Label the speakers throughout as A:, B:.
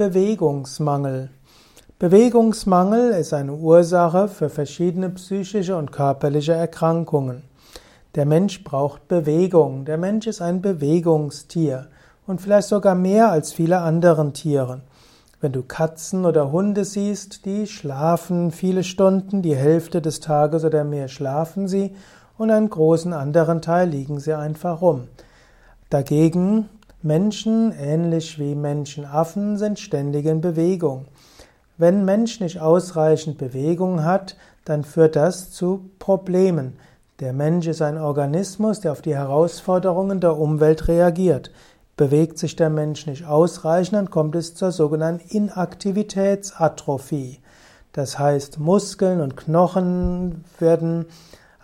A: Bewegungsmangel? Bewegungsmangel ist eine Ursache für verschiedene psychische und körperliche Erkrankungen. Der Mensch braucht Bewegung. Der Mensch ist ein Bewegungstier und vielleicht sogar mehr als viele anderen Tiere. Wenn du Katzen oder Hunde siehst, die schlafen viele Stunden, die Hälfte des Tages oder mehr schlafen sie und einen großen anderen Teil liegen sie einfach rum. Dagegen Menschen, ähnlich wie Menschenaffen, sind ständig in Bewegung. Wenn Mensch nicht ausreichend Bewegung hat, dann führt das zu Problemen. Der Mensch ist ein Organismus, der auf die Herausforderungen der Umwelt reagiert. Bewegt sich der Mensch nicht ausreichend, dann kommt es zur sogenannten Inaktivitätsatrophie. Das heißt, Muskeln und Knochen werden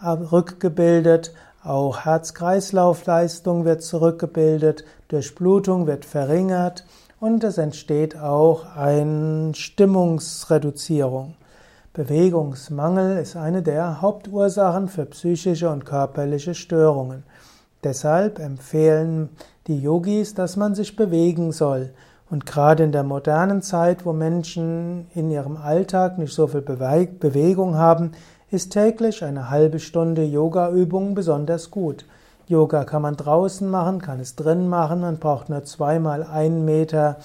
A: rückgebildet, auch Herz-Kreislauf-Leistung wird zurückgebildet, Durchblutung wird verringert und es entsteht auch eine Stimmungsreduzierung. Bewegungsmangel ist eine der Hauptursachen für psychische und körperliche Störungen. Deshalb empfehlen die Yogis, dass man sich bewegen soll. Und gerade in der modernen Zeit, wo Menschen in ihrem Alltag nicht so viel Bewegung haben, ist täglich eine halbe Stunde Yoga-Übung besonders gut. Yoga kann man draußen machen, kann es drin machen, man braucht nur zweimal einen Meter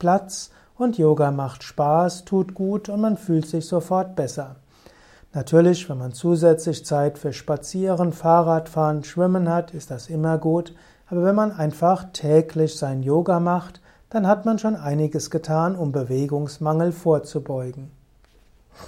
A: Platz und Yoga macht Spaß, tut gut und man fühlt sich sofort besser. Natürlich, wenn man zusätzlich Zeit für Spazieren, Fahrradfahren, Schwimmen hat, ist das immer gut, aber wenn man einfach täglich sein Yoga macht, dann hat man schon einiges getan, um Bewegungsmangel vorzubeugen.